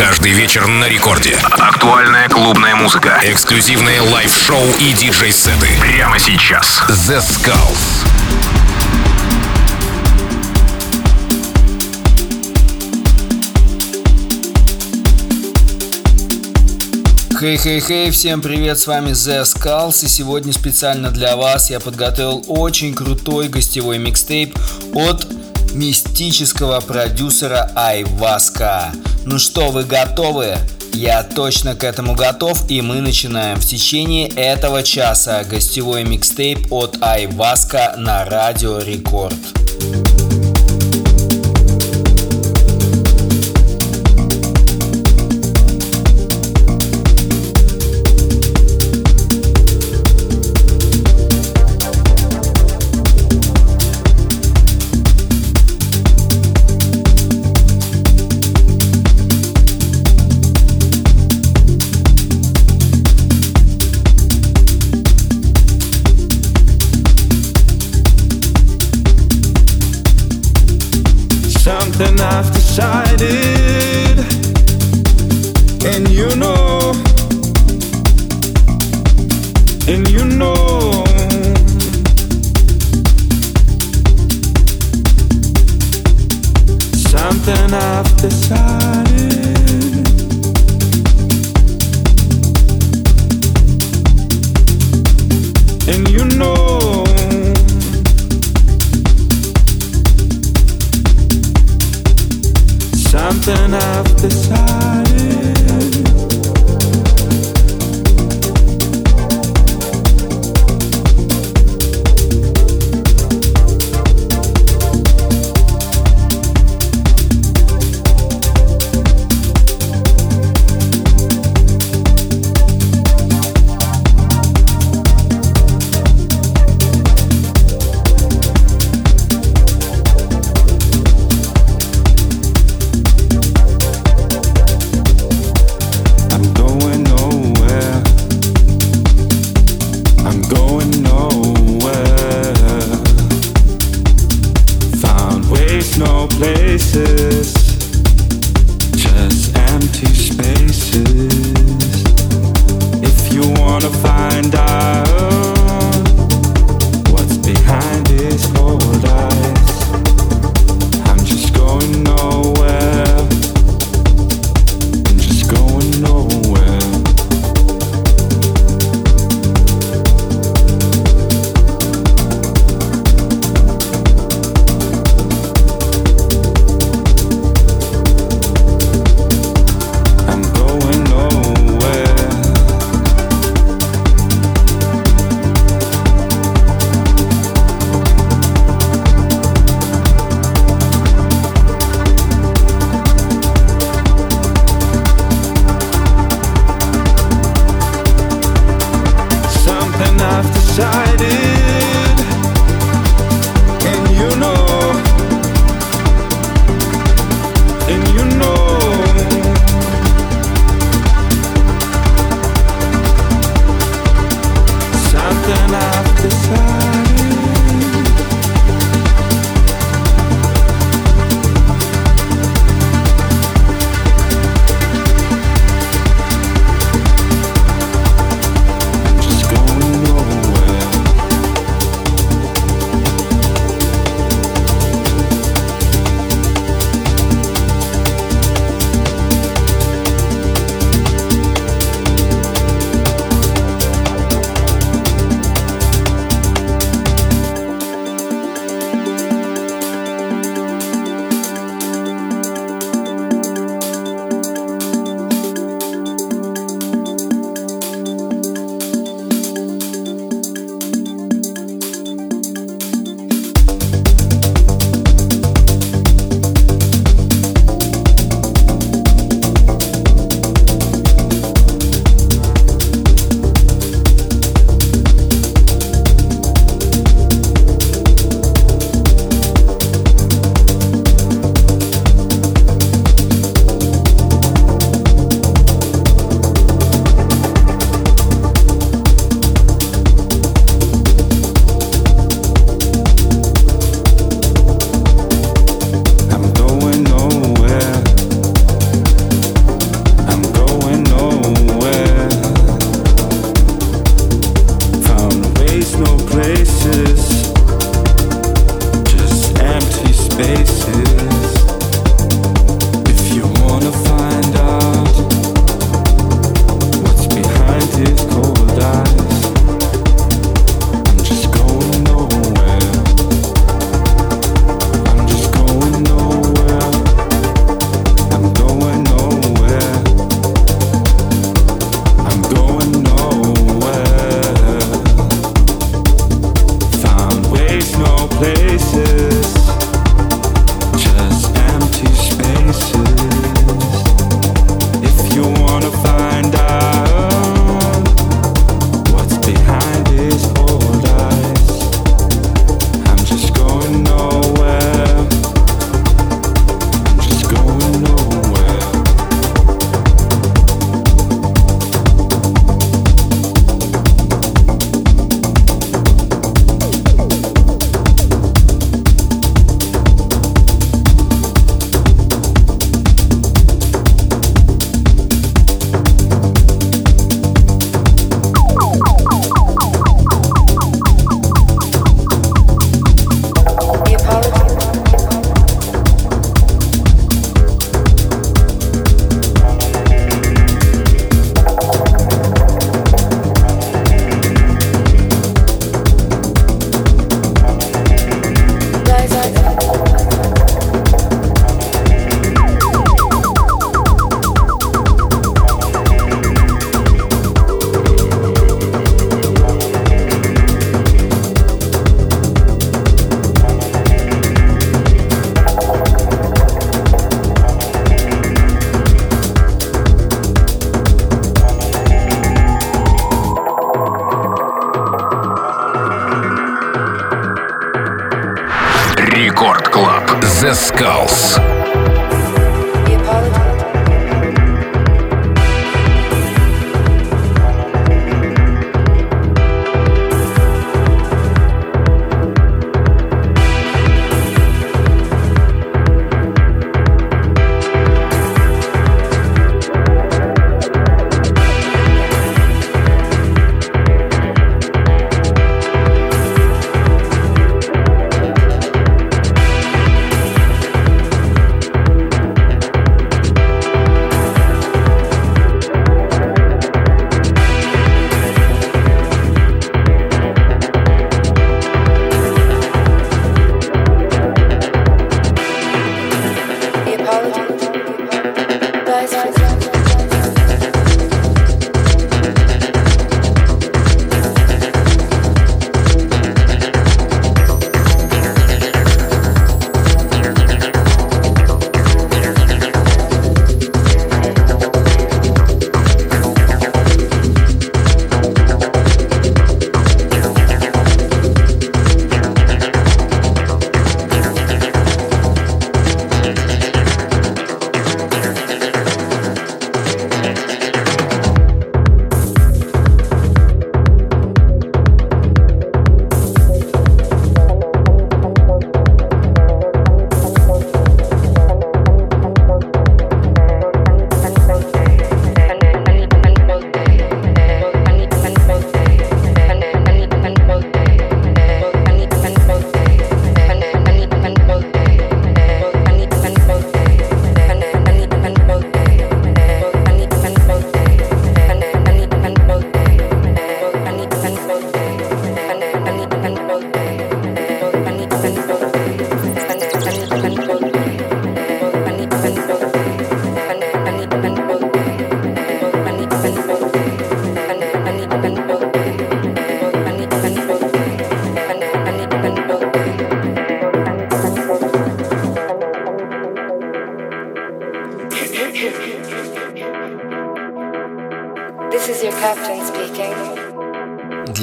Каждый вечер на рекорде. Актуальная клубная музыка. Эксклюзивные live-шоу и диджей-сеты. Прямо сейчас. The Skulls. Хей-хей-хей, hey, всем привет, с вами The Skulls, и сегодня специально для вас я подготовил очень крутой гостевой микстейп от мистического продюсера Айваска. Ну что, вы готовы? Я точно к этому готов, и мы начинаем в течение этого часа гостевой микстейп от Айваска на Радио Рекорд.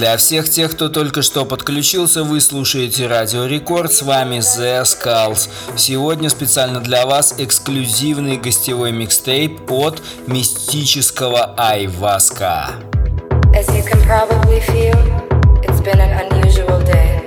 Для всех тех, кто только что подключился, вы слушаете Радио Рекорд. С вами The Skulls. Сегодня специально для вас эксклюзивный гостевой микстейп от мистического Айваска. As you can probably feel, it's been an unusual day.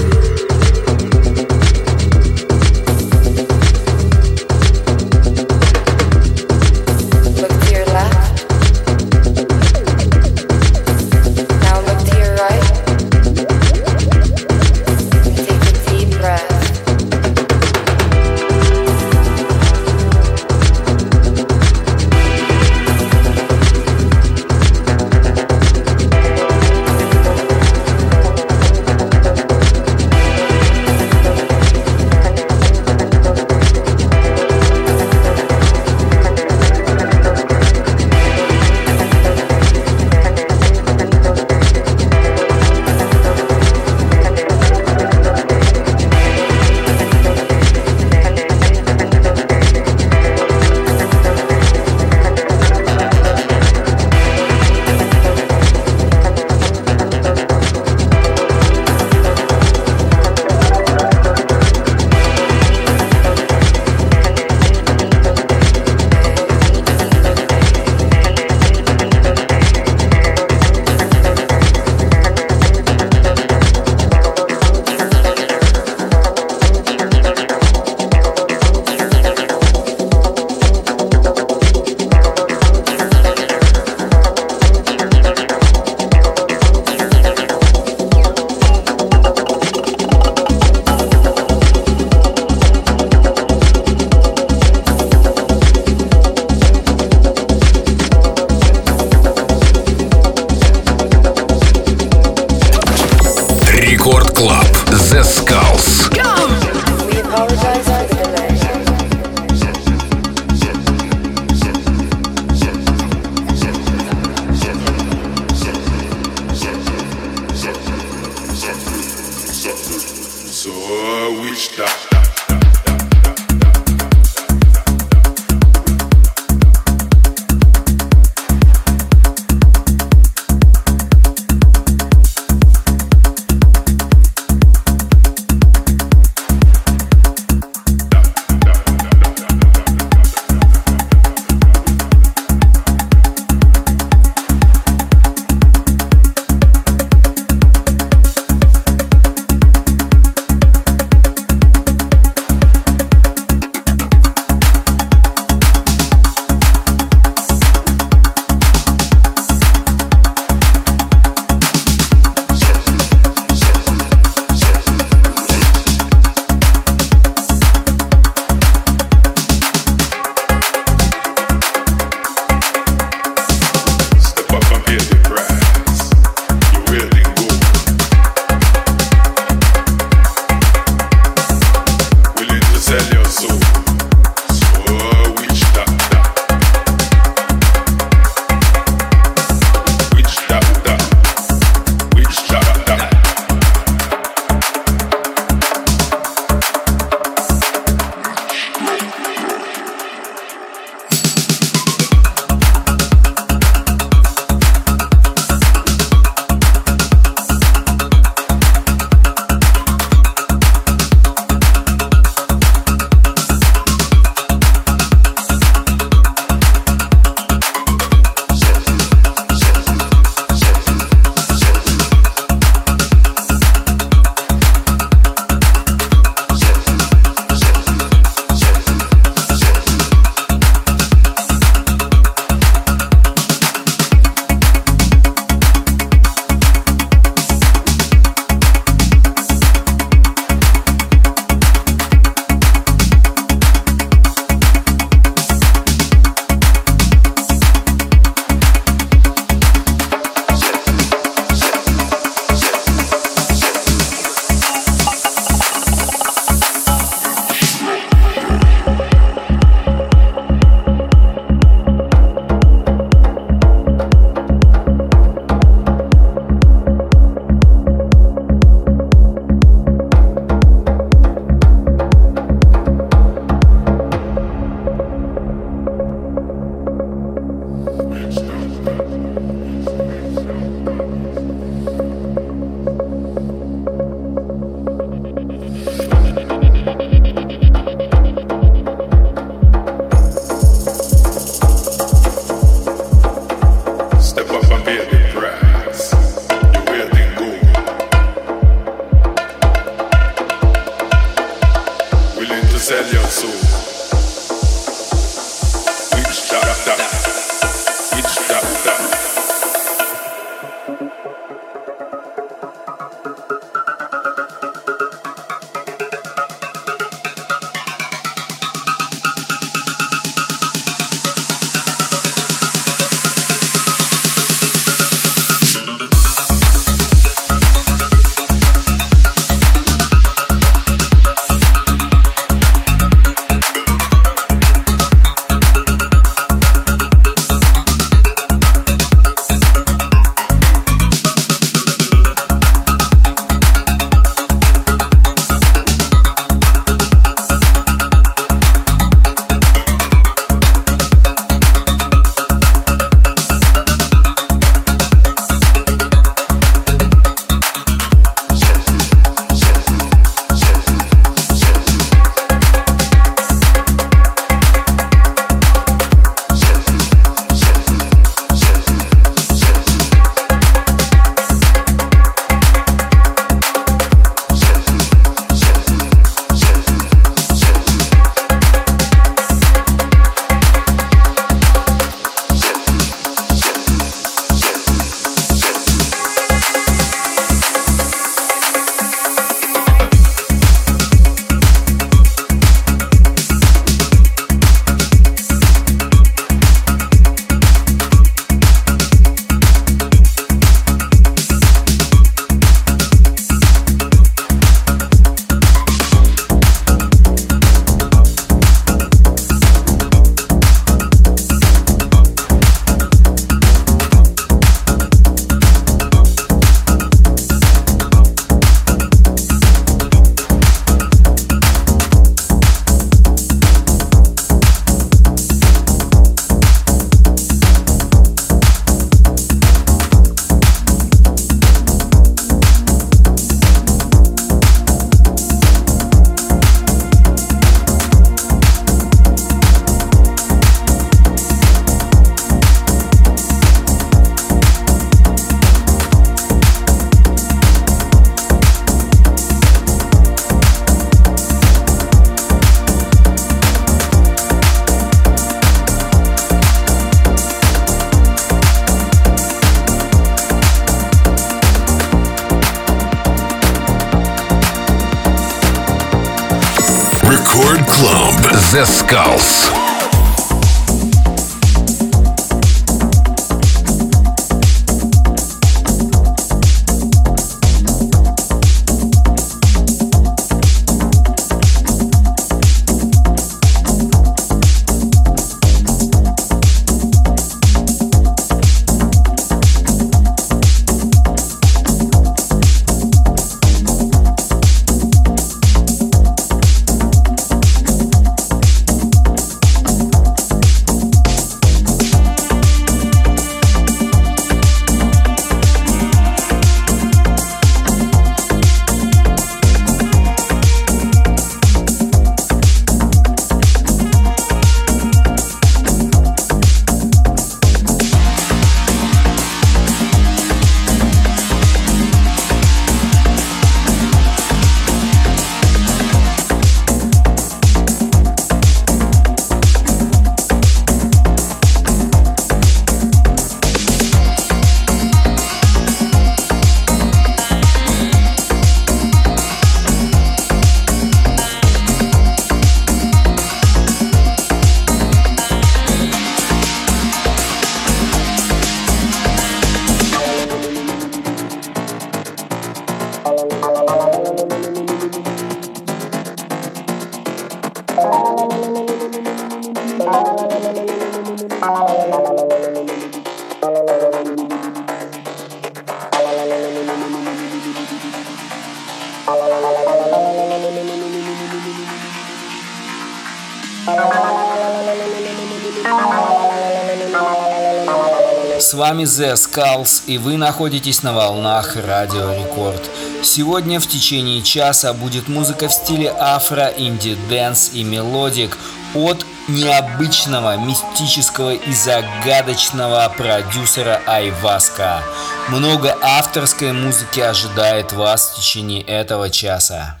The Skulls, и вы находитесь на волнах Радио Рекорд. Сегодня в течение часа будет музыка в стиле afro, indie dance и melodic от необычного, мистического и загадочного продюсера Айваска. Много авторской музыки ожидает вас в течение этого часа.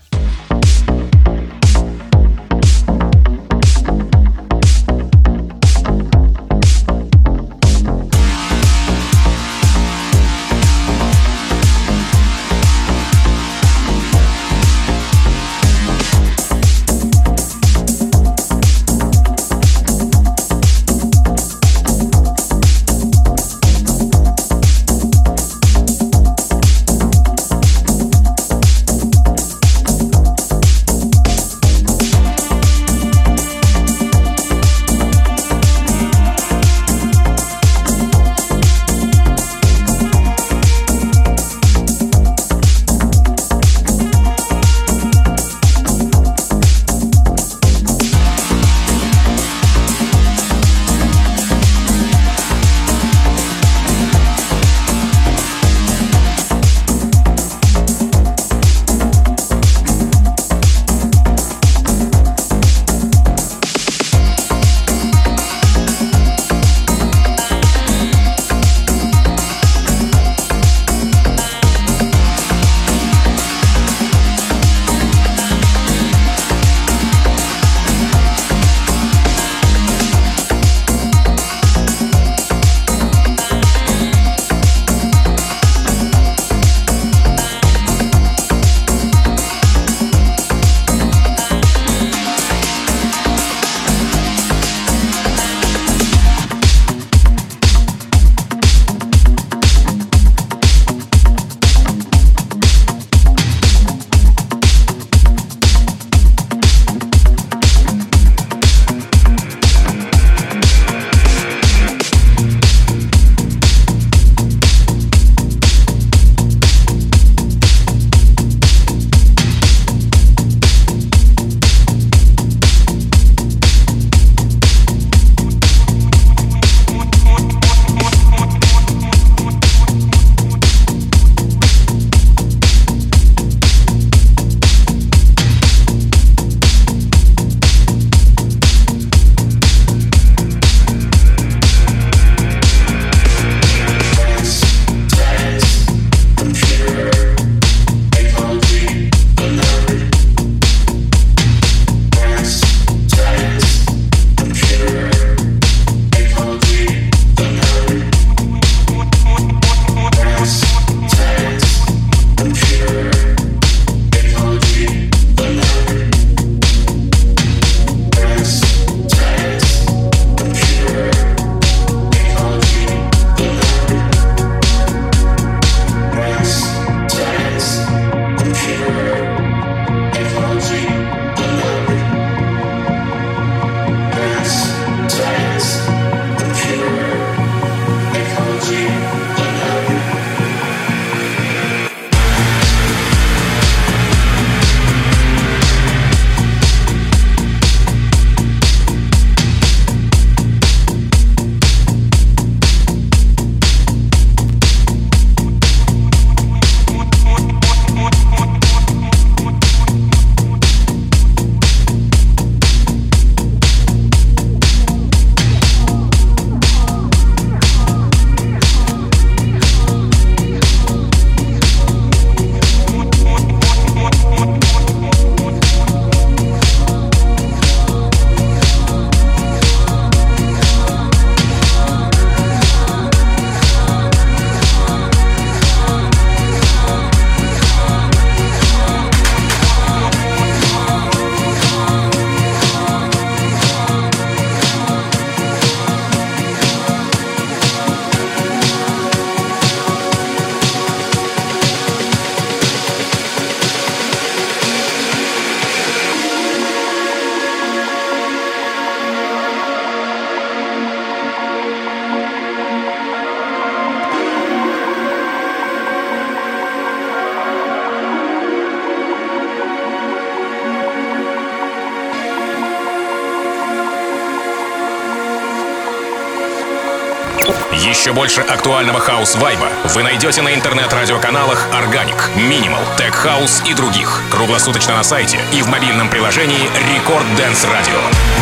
Больше актуального хаус-вайба вы найдете на интернет-радиоканалах Organic, Minimal, Tech House и других. Круглосуточно на сайте и в мобильном приложении Record Dance Radio.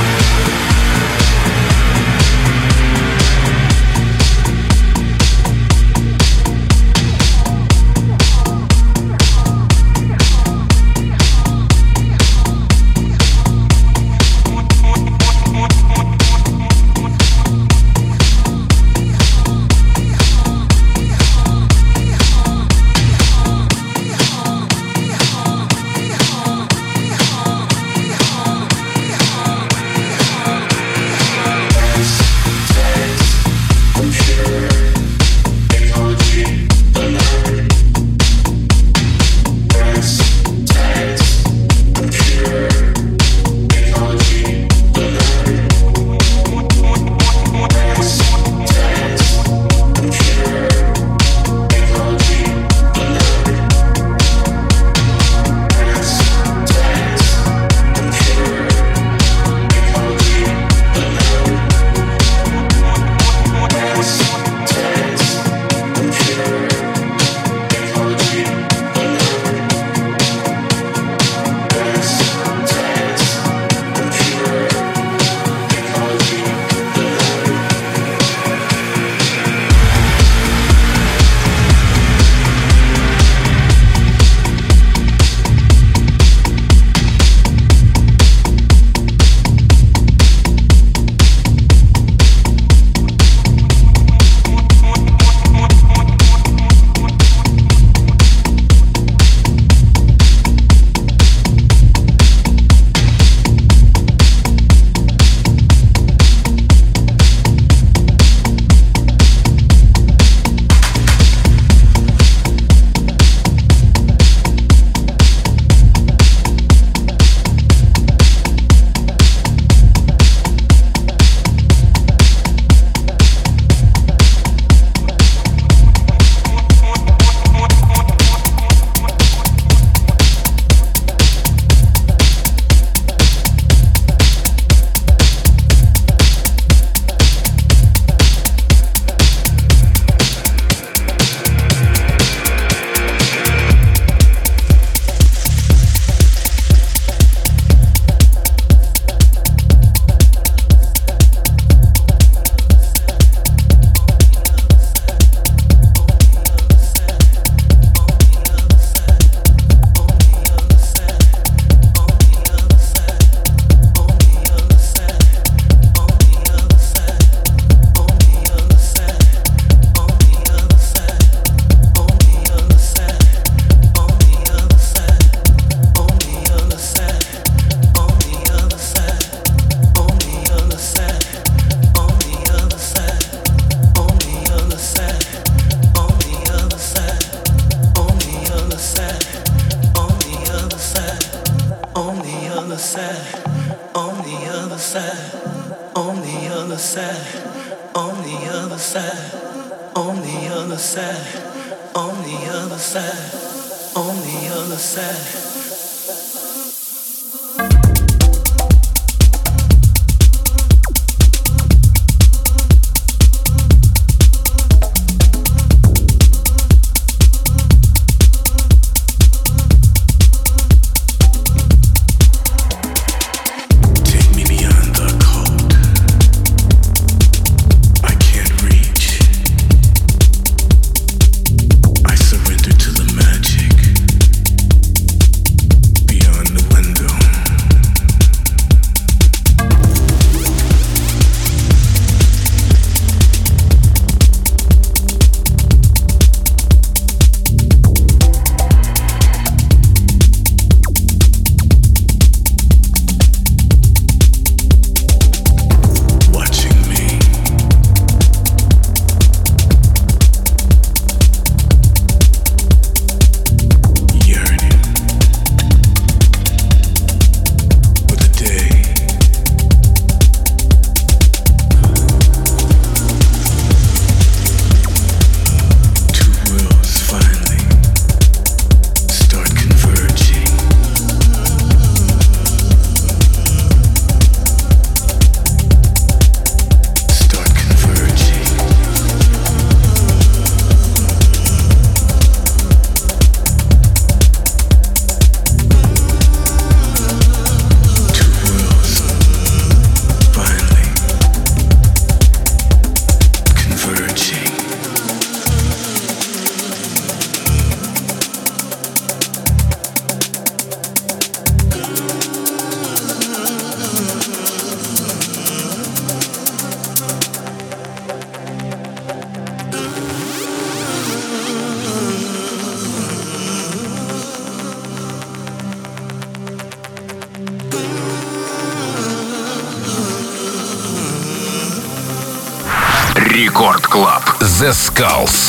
Skulls.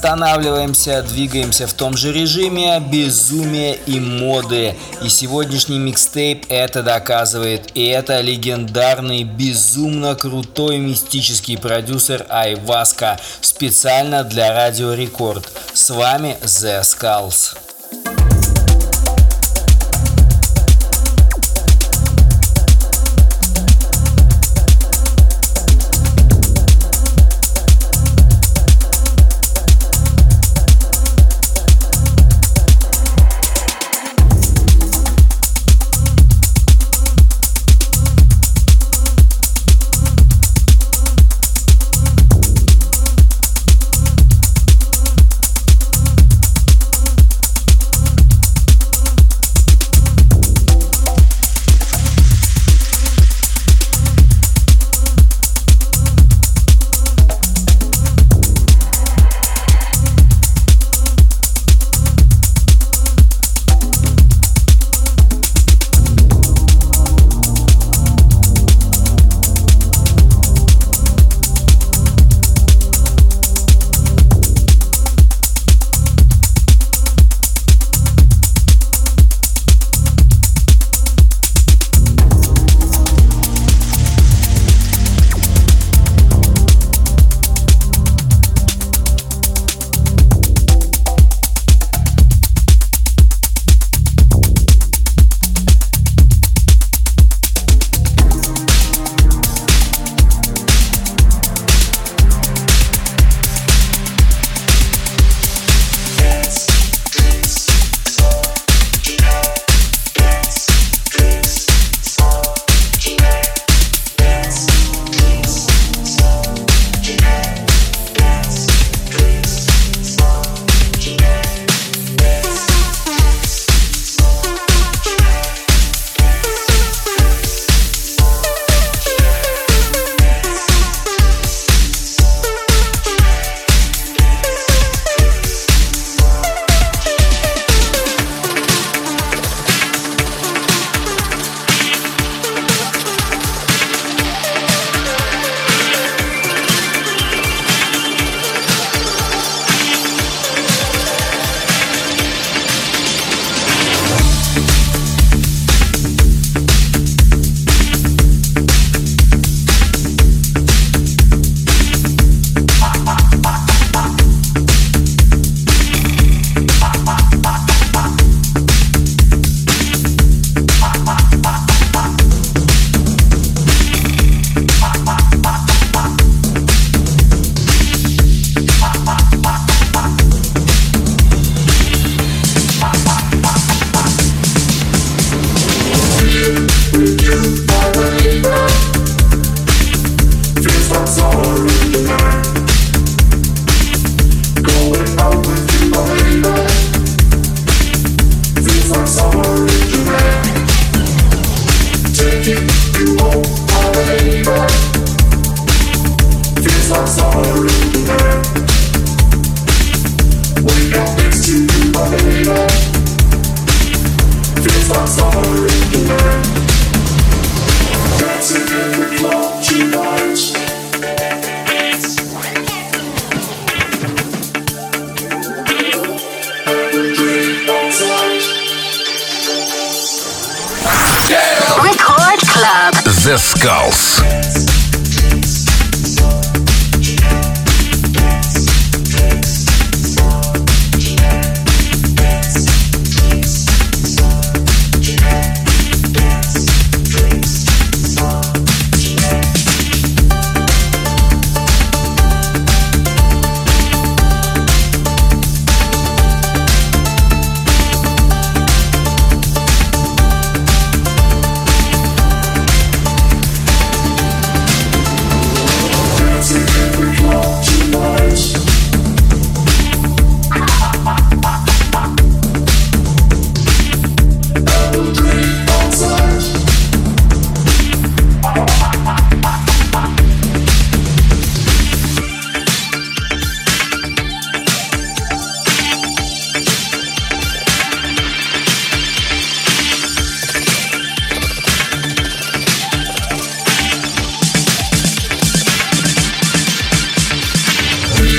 Останавливаемся, двигаемся в том же режиме безумия и моды. И сегодняшний микстейп это доказывает. И это легендарный, безумно крутой мистический продюсер Айваска специально для Радио Рекорд. С вами The Skulls.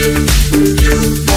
you.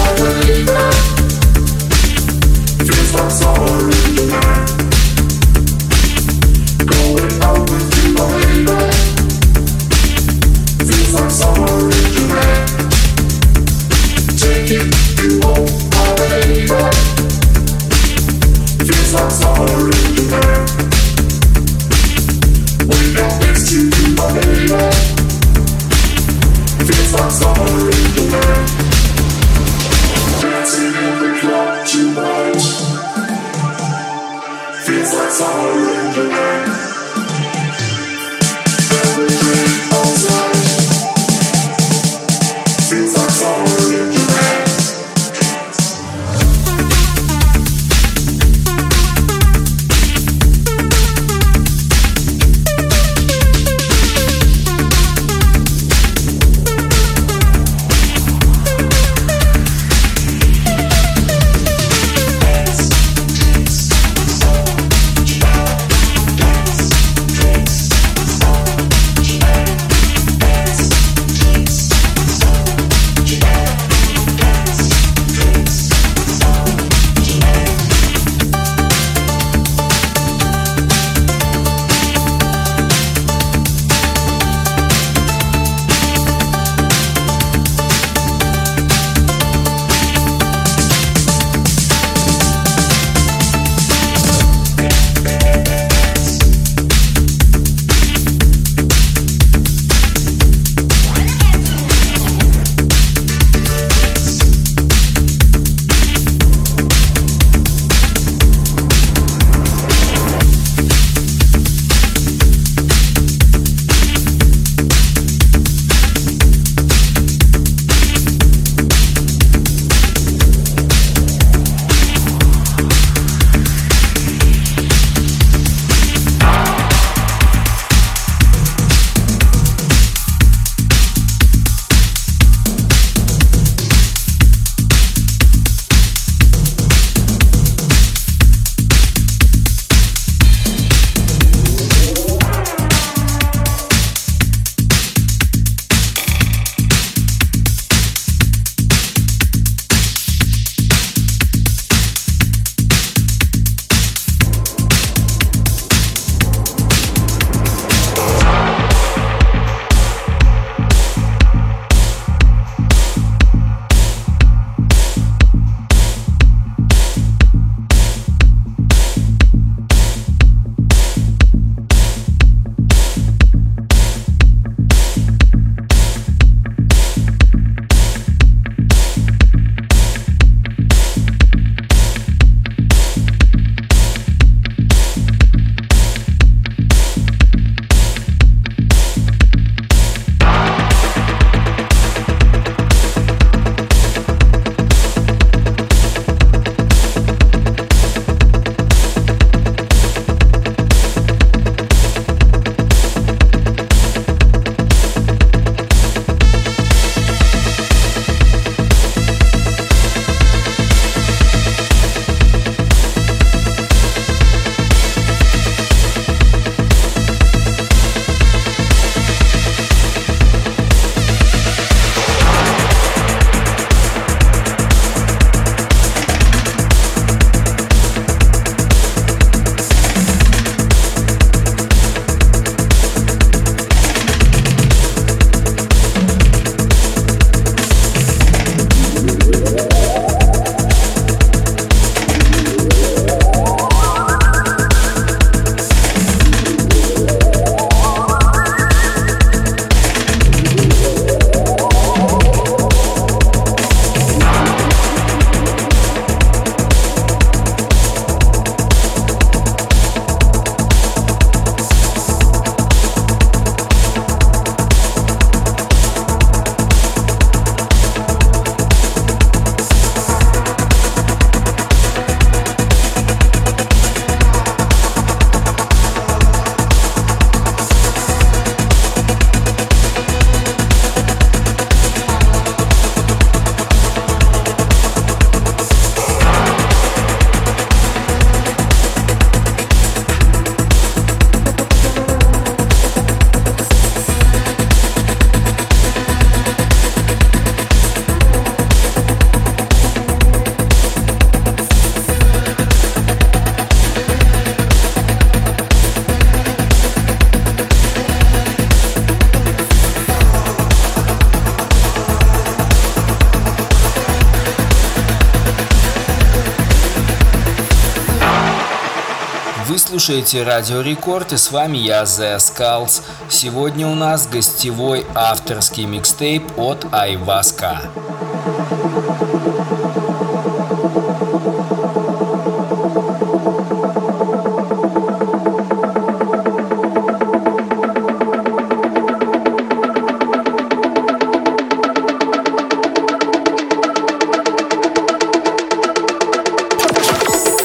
Слушаете Радио Рекорд и с вами я, The Skulls. Сегодня у нас гостевой авторский микстейп от Айваска.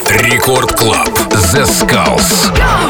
Рекорд Клаб. The Skulls. Go!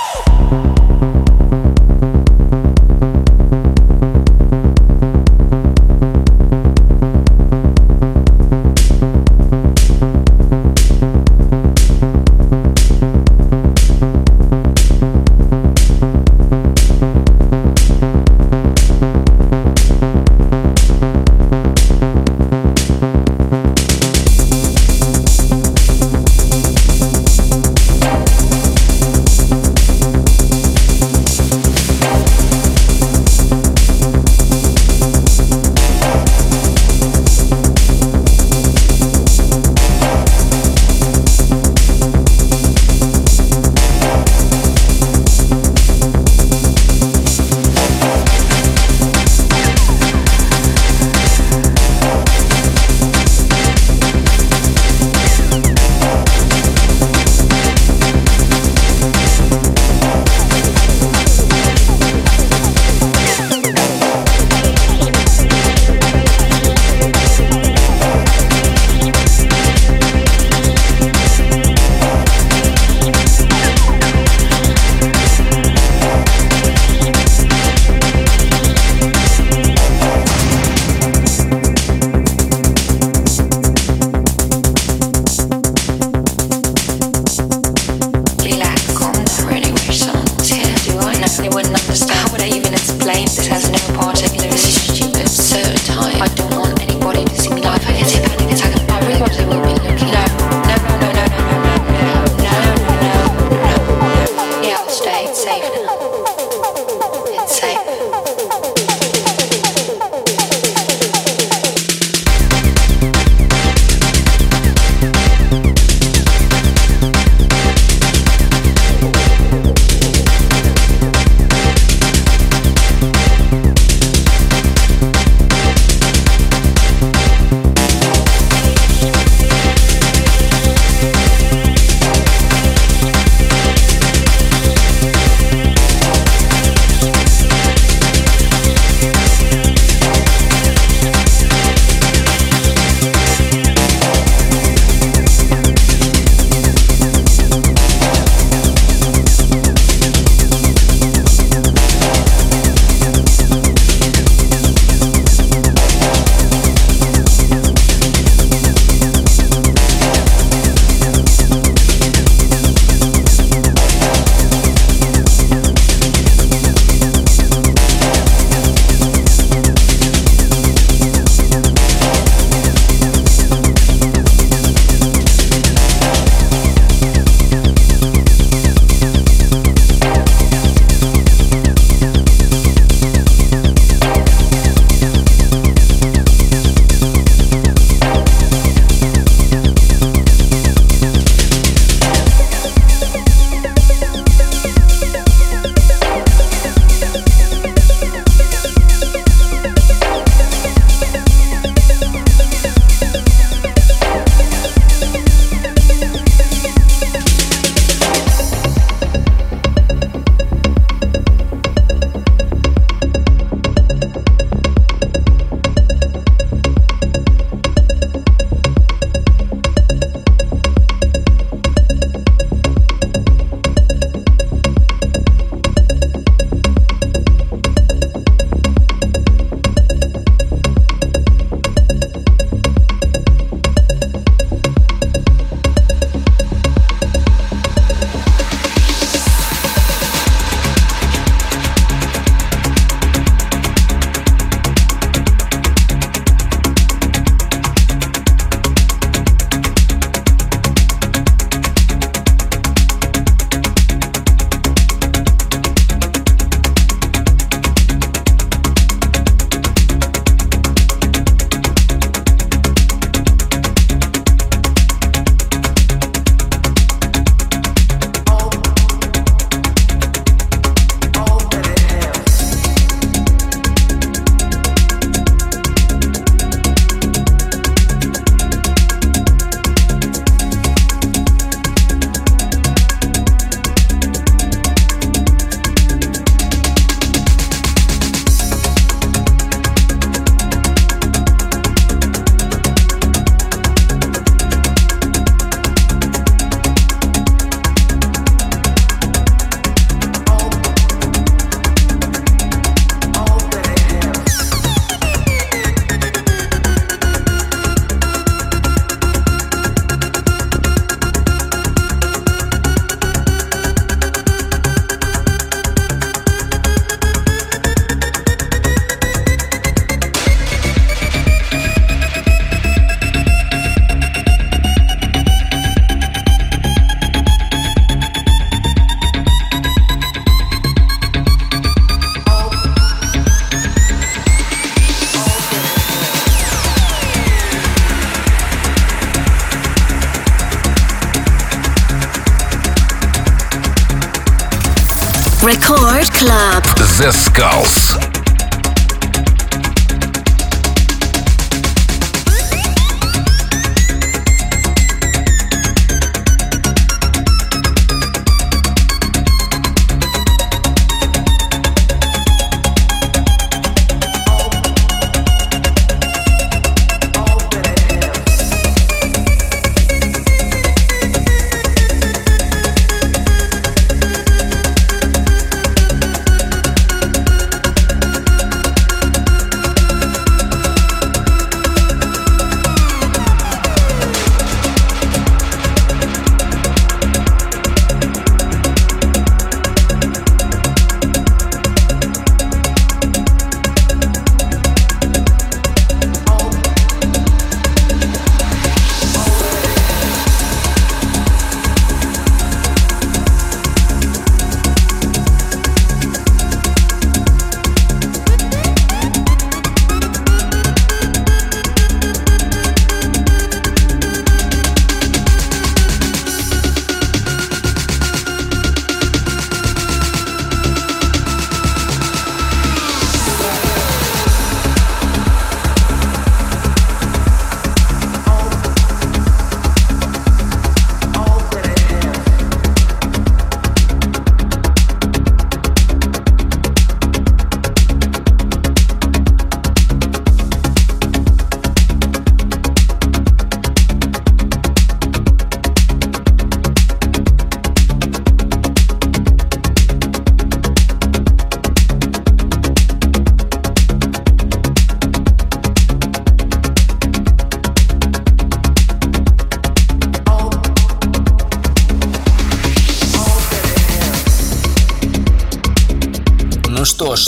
Zescalce.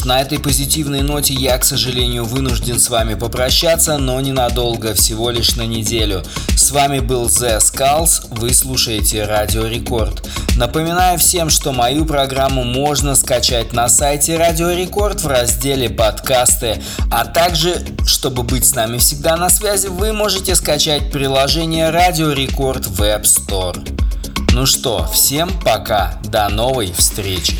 На этой позитивной ноте я, к сожалению, вынужден с вами попрощаться, но ненадолго, всего лишь на неделю. С вами был The Skulls, вы слушаете Радио Рекорд. Напоминаю всем, что мою программу можно скачать на сайте Радио Рекорд в разделе «Подкасты», а также, чтобы быть с нами всегда на связи, вы можете скачать приложение Радио Рекорд в App Store. Ну что, всем пока, до новой встречи!